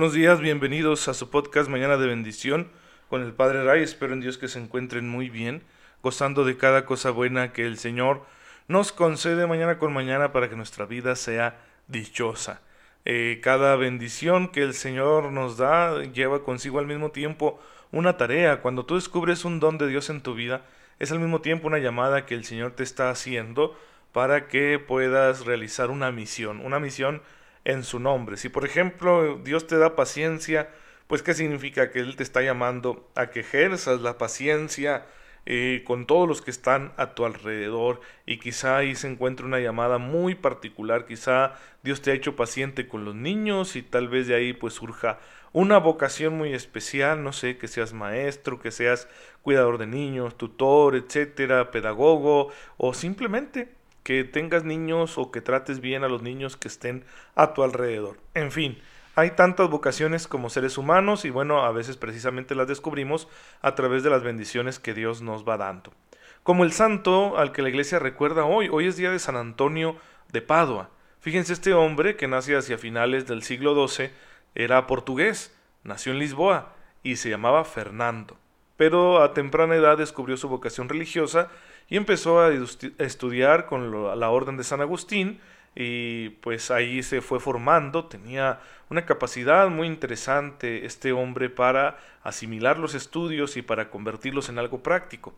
buenos días, bienvenidos a su podcast Mañana de Bendición con el Padre Ray. Espero en Dios que se encuentren muy bien, gozando de cada cosa buena que el Señor nos concede mañana con mañana para que nuestra vida sea dichosa. Eh, cada bendición que el Señor nos da lleva consigo al mismo tiempo una tarea. Cuando tú descubres un don de Dios en tu vida, es al mismo tiempo una llamada que el Señor te está haciendo para que puedas realizar una misión, una misión en su nombre. Si por ejemplo Dios te da paciencia, pues ¿qué significa? Que Él te está llamando a que ejerzas la paciencia eh, con todos los que están a tu alrededor y quizá ahí se encuentre una llamada muy particular, quizá Dios te ha hecho paciente con los niños y tal vez de ahí pues surja una vocación muy especial, no sé, que seas maestro, que seas cuidador de niños, tutor, etcétera, pedagogo o simplemente que tengas niños o que trates bien a los niños que estén a tu alrededor. En fin, hay tantas vocaciones como seres humanos y bueno, a veces precisamente las descubrimos a través de las bendiciones que Dios nos va dando. Como el santo al que la iglesia recuerda hoy, hoy es día de San Antonio de Padua. Fíjense, este hombre que nace hacia finales del siglo XII era portugués, nació en Lisboa y se llamaba Fernando. Pero a temprana edad descubrió su vocación religiosa y empezó a estudiar con la orden de San Agustín y pues ahí se fue formando, tenía una capacidad muy interesante este hombre para asimilar los estudios y para convertirlos en algo práctico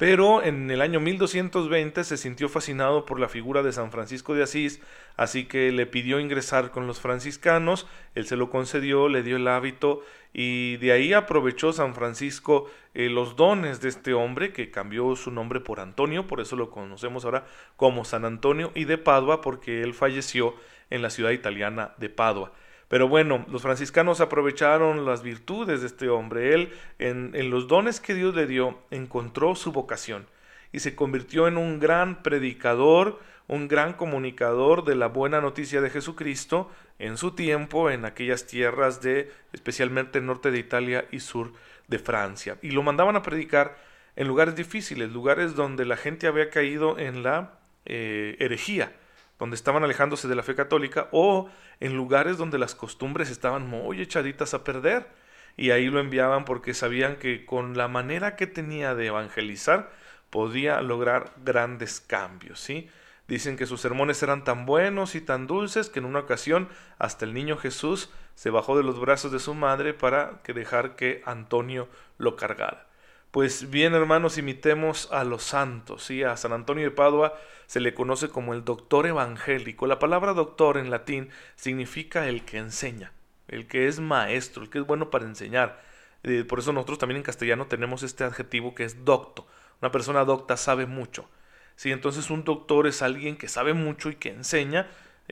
pero en el año 1220 se sintió fascinado por la figura de San Francisco de Asís, así que le pidió ingresar con los franciscanos, él se lo concedió, le dio el hábito y de ahí aprovechó San Francisco eh, los dones de este hombre que cambió su nombre por Antonio, por eso lo conocemos ahora como San Antonio y de Padua porque él falleció en la ciudad italiana de Padua. Pero bueno, los franciscanos aprovecharon las virtudes de este hombre. Él, en, los dones que Dios le dio, encontró su vocación y se convirtió en un gran predicador, un gran comunicador de la buena noticia de Jesucristo en su tiempo en aquellas tierras de, especialmente norte de Italia y sur de Francia. Y lo mandaban a predicar en lugares difíciles, lugares donde la gente había caído en la eh, herejía donde estaban alejándose de la fe católica, o en lugares donde las costumbres estaban muy echaditas a perder. Y ahí lo enviaban porque sabían que con la manera que tenía de evangelizar podía lograr grandes cambios, ¿sí? Dicen que sus sermones eran tan buenos y tan dulces que en una ocasión hasta el niño Jesús se bajó de los brazos de su madre para que dejar que Antonio lo cargara. Pues bien, hermanos, imitemos a los santos, ¿sí? A San Antonio de Padua se le conoce como el doctor evangélico. La palabra doctor en latín significa el que enseña, el que es maestro, el que es bueno para enseñar. Eh, por eso nosotros también en castellano tenemos este adjetivo que es docto. Una persona docta sabe mucho. Sí, entonces un doctor es alguien que sabe mucho y que enseña,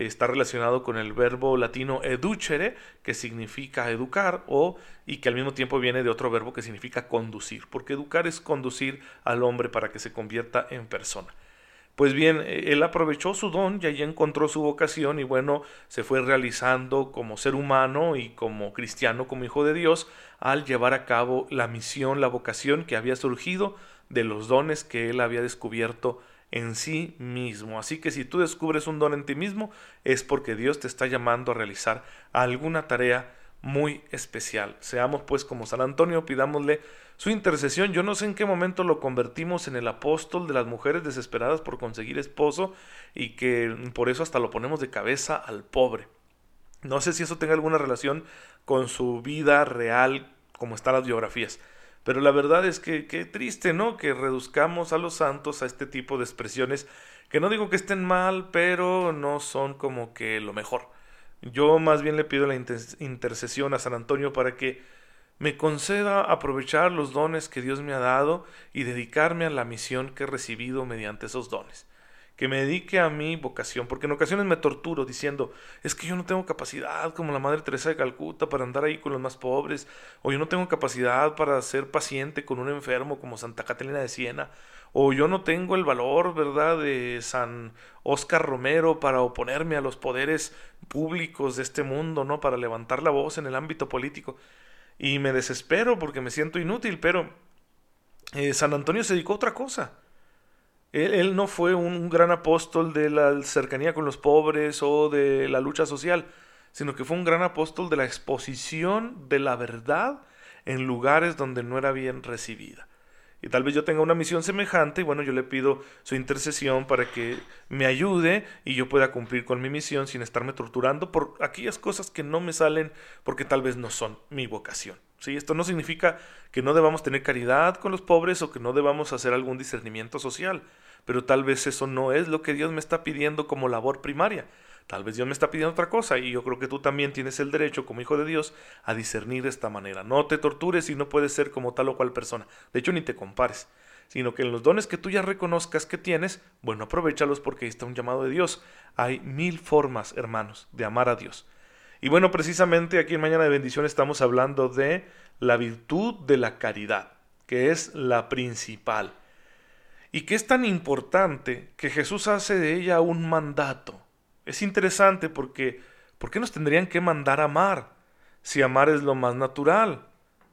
está relacionado con el verbo latino educere, que significa educar, o y que al mismo tiempo viene de otro verbo que significa conducir, porque educar es conducir al hombre para que se convierta en persona. Pues bien, e, él aprovechó su don y allí encontró su vocación y bueno, se fue realizando como ser humano y como cristiano, como hijo de Dios, al llevar a cabo la misión, la vocación que había surgido de los dones que él había descubierto en sí mismo. Así que si tú descubres un don en ti mismo, es porque Dios te está llamando a realizar alguna tarea muy especial. Seamos pues como San Antonio, pidámosle su intercesión. Yo no sé en qué momento lo convertimos en el apóstol de las mujeres desesperadas por conseguir esposo y que por eso hasta lo ponemos de cabeza al pobre. No sé si eso tenga alguna relación con su vida real, como están las biografías. Pero la verdad es que qué triste, ¿no? Que reduzcamos a los santos a este tipo de expresiones que no digo que estén mal, pero no son como que lo mejor. Yo más bien le pido la intercesión a San Antonio para que me conceda aprovechar los dones que Dios me ha dado y dedicarme a la misión que he recibido mediante esos dones que me dedique a mi vocación, porque en ocasiones me torturo diciendo, es que yo no tengo capacidad como la Madre Teresa de Calcuta para andar ahí con los más pobres, o yo no tengo capacidad para ser paciente con un enfermo como Santa Catalina de Siena, o yo no tengo el valor, ¿verdad?, de San Oscar Romero para oponerme a los poderes públicos de este mundo, ¿no?, para levantar la voz en el ámbito político. Y me desespero porque me siento inútil, pero eh, San Antonio se dedicó a otra cosa él, no fue un gran apóstol de la cercanía con los pobres o de la lucha social, sino que fue un gran apóstol de la exposición de la verdad en lugares donde no era bien recibida. Y tal vez yo tenga una misión semejante y bueno, yo le pido su intercesión para que me ayude y yo pueda cumplir con mi misión sin estarme torturando por aquellas cosas que no me salen porque tal vez no son mi vocación. ¿Sí? Esto no significa que no debamos tener caridad con los pobres o que no debamos hacer algún discernimiento social, pero tal vez eso no es lo que Dios me está pidiendo como labor primaria. Tal vez Dios me está pidiendo otra cosa y yo creo que tú también tienes el derecho como hijo de Dios a discernir de esta manera. No te tortures y no puedes ser como tal o cual persona. De hecho, ni te compares, sino que en los dones que tú ya reconozcas que tienes, bueno, aprovechalos porque ahí está un llamado de Dios. Hay mil formas, hermanos, de amar a Dios. Y bueno, precisamente aquí en Mañana de Bendición estamos hablando de la virtud de la caridad, que es la principal. Y que es tan importante que Jesús hace de ella un mandato es interesante porque ¿por qué nos tendrían que mandar a amar? Si amar es lo más natural.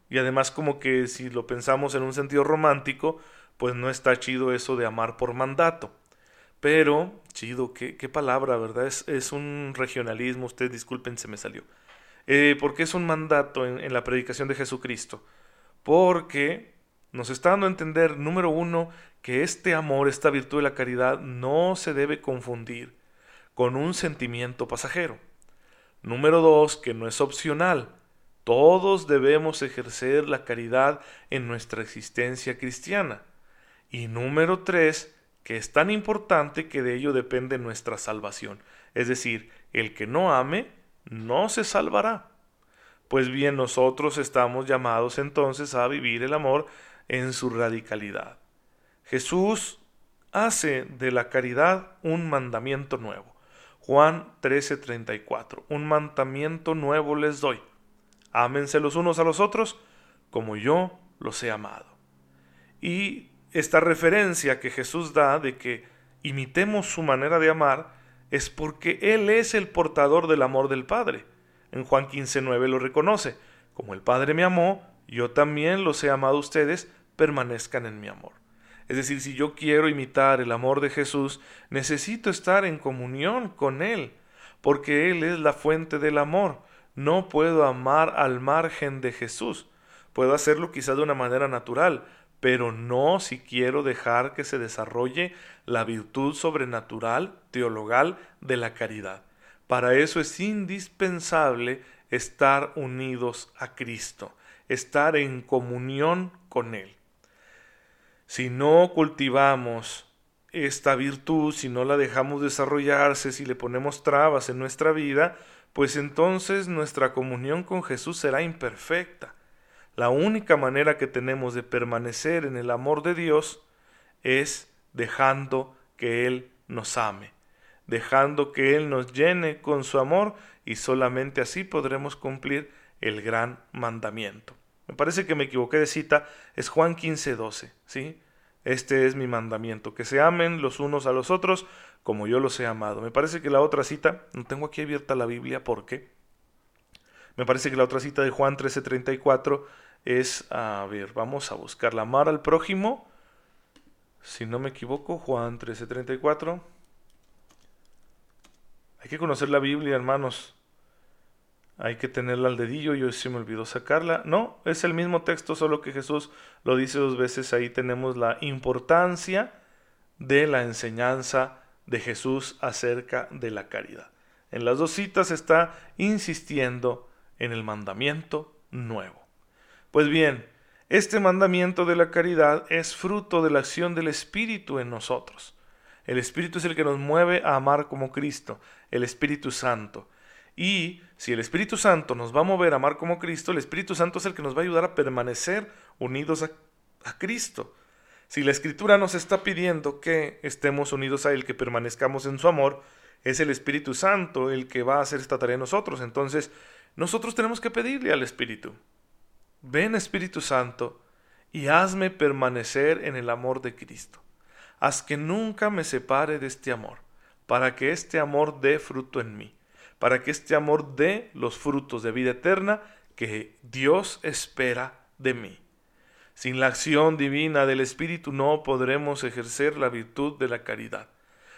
Y además como que si lo pensamos en un sentido romántico, pues no está chido eso de amar por mandato. Pero, chido, qué, palabra, ¿verdad? Es, es, un regionalismo, ustedes disculpen, se me salió. Eh, ¿Por qué es un mandato en, en la predicación de Jesucristo? Porque nos está dando a entender, número uno, que este amor, esta virtud de la caridad, no se debe confundir con un sentimiento pasajero. Número dos, que no es opcional. Todos debemos ejercer la caridad en nuestra existencia cristiana. Y número tres, que es tan importante que de ello depende nuestra salvación. Es decir, el que no ame, no se salvará. Pues bien, nosotros estamos llamados entonces a vivir el amor en su radicalidad. Jesús hace de la caridad un mandamiento nuevo. Juan 13:34. Un mandamiento nuevo les doy. Ámense los unos a los otros como yo los he amado. Y esta referencia que Jesús da de que imitemos su manera de amar es porque Él es el portador del amor del Padre. En Juan 15:9 lo reconoce. Como el Padre me amó, yo también los he amado a ustedes, permanezcan en mi amor. Es decir, si yo quiero imitar el amor de Jesús, necesito estar en comunión con Él, porque Él es la fuente del amor. No puedo amar al margen de Jesús. Puedo hacerlo quizás de una manera natural, pero no si quiero dejar que se desarrolle la virtud sobrenatural, teologal de la caridad. Para eso es indispensable estar unidos a Cristo, estar en comunión con Él. Si no cultivamos esta virtud, si no la dejamos desarrollarse, si le ponemos trabas en nuestra vida, pues entonces nuestra comunión con Jesús será imperfecta. La única manera que tenemos de permanecer en el amor de Dios es dejando que Él nos ame, dejando que Él nos llene con su amor y solamente así podremos cumplir el gran mandamiento me parece que me equivoqué de cita, es Juan 15, 12, ¿sí? Este es mi mandamiento, que se amen los unos a los otros como yo los he amado. Me parece que la otra cita, no tengo aquí abierta la Biblia, ¿por qué? Me parece que la otra cita de Juan 13:34 es, a ver, vamos a buscarla, amar al prójimo, si no me equivoco, Juan 13:34. Hay que conocer la Biblia, hermanos hay que tenerla al dedillo, yo se me olvidó sacarla. No, es el mismo texto, solo que Jesús lo dice dos veces. Ahí tenemos la importancia de la enseñanza de Jesús acerca de la caridad. En las dos citas está insistiendo en el mandamiento nuevo. Pues bien, este mandamiento de la caridad es fruto de la acción del Espíritu en nosotros. El Espíritu es el que nos mueve a amar como Cristo, el Espíritu Santo. Y si el Espíritu Santo nos va a mover a amar como Cristo, el Espíritu Santo es el que nos va a ayudar a permanecer unidos a, Cristo. Si la Escritura nos está pidiendo que estemos unidos a Él, que permanezcamos en su amor, es el Espíritu Santo el que va a hacer esta tarea en nosotros. Entonces, nosotros tenemos que pedirle al Espíritu, ven Espíritu Santo y hazme permanecer en el amor de Cristo. Haz que nunca me separe de este amor, para que este amor dé fruto en mí para que este amor dé los frutos de vida eterna que Dios espera de mí. Sin la acción divina del Espíritu no podremos ejercer la virtud de la caridad.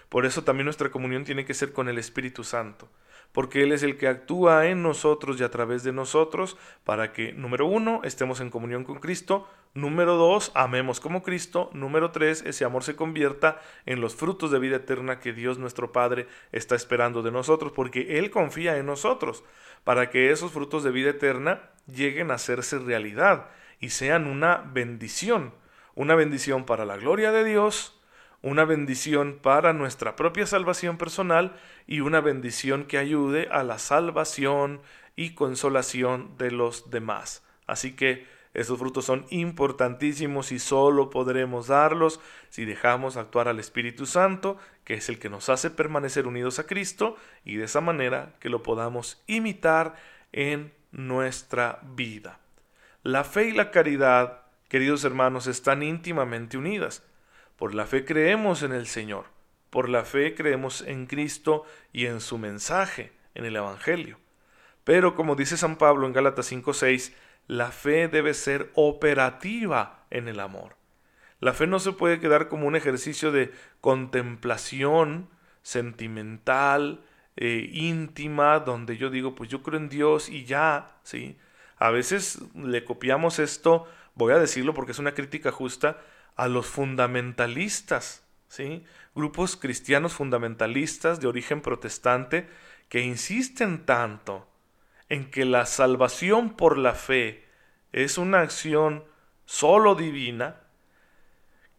Por eso también nuestra comunión tiene que ser con el Espíritu Santo, porque Él es el que actúa en nosotros y a través de nosotros para que, número uno, estemos en comunión con Cristo, número dos, amemos como Cristo, número tres, ese amor se convierta en los frutos de vida eterna que Dios nuestro Padre está esperando de nosotros, porque Él confía en nosotros, para que esos frutos de vida eterna lleguen a hacerse realidad y sean una bendición, una bendición para la gloria de Dios, una bendición para nuestra propia salvación personal y una bendición que ayude a la salvación y consolación de los demás. Así que esos frutos son importantísimos y solo podremos darlos si dejamos actuar al Espíritu Santo, que es el que nos hace permanecer unidos a Cristo y de esa manera que lo podamos imitar en nuestra vida. La fe y la caridad, queridos hermanos, están íntimamente unidas. Por la fe creemos en el Señor. Por la fe creemos en Cristo y en su mensaje, en el Evangelio. Pero como dice San Pablo en Gálatas 5:6, la fe debe ser operativa en el amor. La fe no se puede quedar como un ejercicio de contemplación sentimental, eh, íntima, donde yo digo, pues yo creo en Dios y ya, ¿sí? A veces le copiamos esto, voy a decirlo porque es una crítica justa, a los fundamentalistas, ¿sí? Grupos cristianos fundamentalistas de origen protestante que insisten tanto en que la salvación por la fe es una acción solo divina,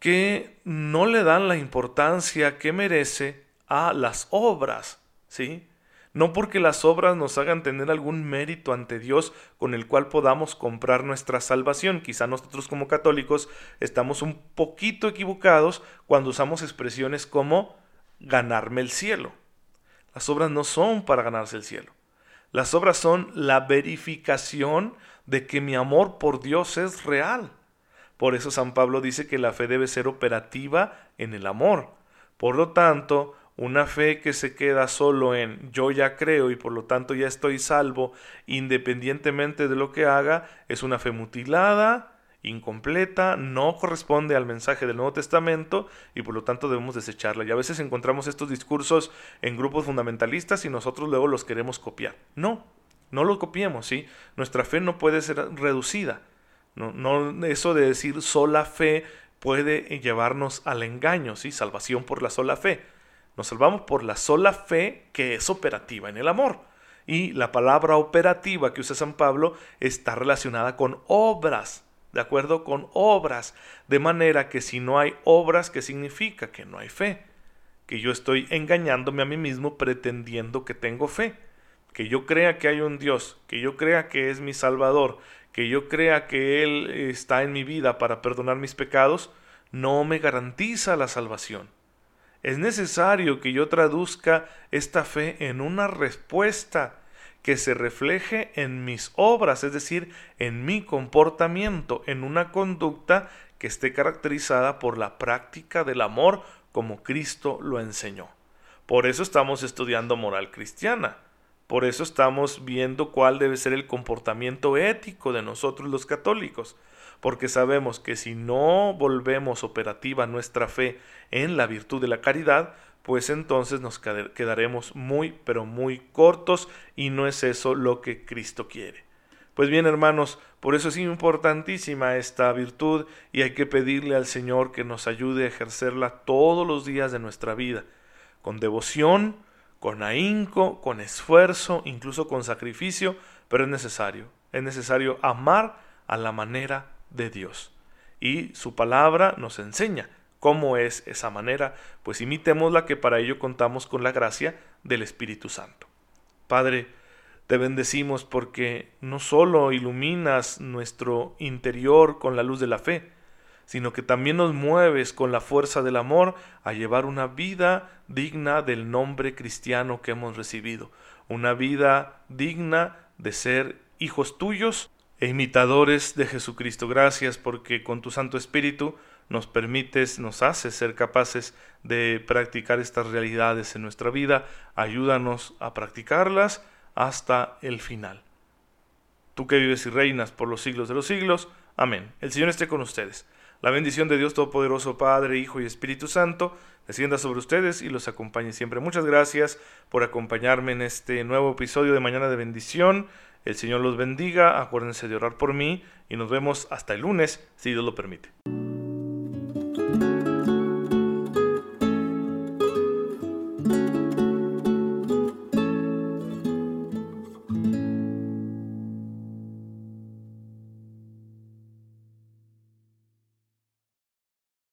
que no le dan la importancia que merece a las obras, ¿sí? No porque las obras nos hagan tener algún mérito ante Dios con el cual podamos comprar nuestra salvación. Quizá nosotros como católicos estamos un poquito equivocados cuando usamos expresiones como ganarme el cielo. Las obras no son para ganarse el cielo. Las obras son la verificación de que mi amor por Dios es real. Por eso San Pablo dice que la fe debe ser operativa en el amor. Por lo tanto, una fe que se queda solo en yo ya creo y por lo tanto ya estoy salvo independientemente de lo que haga es una fe mutilada, incompleta, no corresponde al mensaje del Nuevo Testamento y por lo tanto debemos desecharla. Y a veces encontramos estos discursos en grupos fundamentalistas y nosotros luego los queremos copiar. No, no lo copiemos, ¿sí? Nuestra fe no puede ser reducida. No, no, eso de decir sola fe puede llevarnos al engaño, ¿sí? Salvación por la sola fe. Nos salvamos por la sola fe que es operativa en el amor. Y la palabra operativa que usa San Pablo está relacionada con obras, ¿de acuerdo? Con obras. De manera que si no hay obras, ¿qué significa? Que no hay fe. Que yo estoy engañándome a mí mismo pretendiendo que tengo fe. Que yo crea que hay un Dios, que yo crea que es mi Salvador, que yo crea que Él está en mi vida para perdonar mis pecados, no me garantiza la salvación. Es necesario que yo traduzca esta fe en una respuesta que se refleje en mis obras, es decir, en mi comportamiento, en una conducta que esté caracterizada por la práctica del amor como Cristo lo enseñó. Por eso estamos estudiando moral cristiana. Por eso estamos viendo cuál debe ser el comportamiento ético de nosotros los católicos porque sabemos que si no volvemos operativa nuestra fe en la virtud de la caridad, pues entonces nos quedaremos muy, pero muy cortos y no es eso lo que Cristo quiere. Pues bien, hermanos, por eso es importantísima esta virtud y hay que pedirle al Señor que nos ayude a ejercerla todos los días de nuestra vida, con devoción, con ahínco, con esfuerzo, incluso con sacrificio, pero es necesario. Es necesario amar a la manera de Dios. Y su palabra nos enseña cómo es esa manera, pues imitémosla que para ello contamos con la gracia del Espíritu Santo. Padre, te bendecimos porque no solo iluminas nuestro interior con la luz de la fe, sino que también nos mueves con la fuerza del amor a llevar una vida digna del nombre cristiano que hemos recibido, una vida digna de ser hijos tuyos e imitadores de Jesucristo. Gracias porque con tu Santo Espíritu nos permites, nos haces ser capaces de practicar estas realidades en nuestra vida. Ayúdanos a practicarlas hasta el final. Tú que vives y reinas por los siglos de los siglos. Amén. El Señor esté con ustedes. La bendición de Dios Todopoderoso, Padre, Hijo y Espíritu Santo, descienda sobre ustedes y los acompañe siempre. Muchas gracias por acompañarme en este nuevo episodio de Mañana de Bendición. El Señor los bendiga, acuérdense de orar por mí y nos vemos hasta el lunes, si Dios lo permite.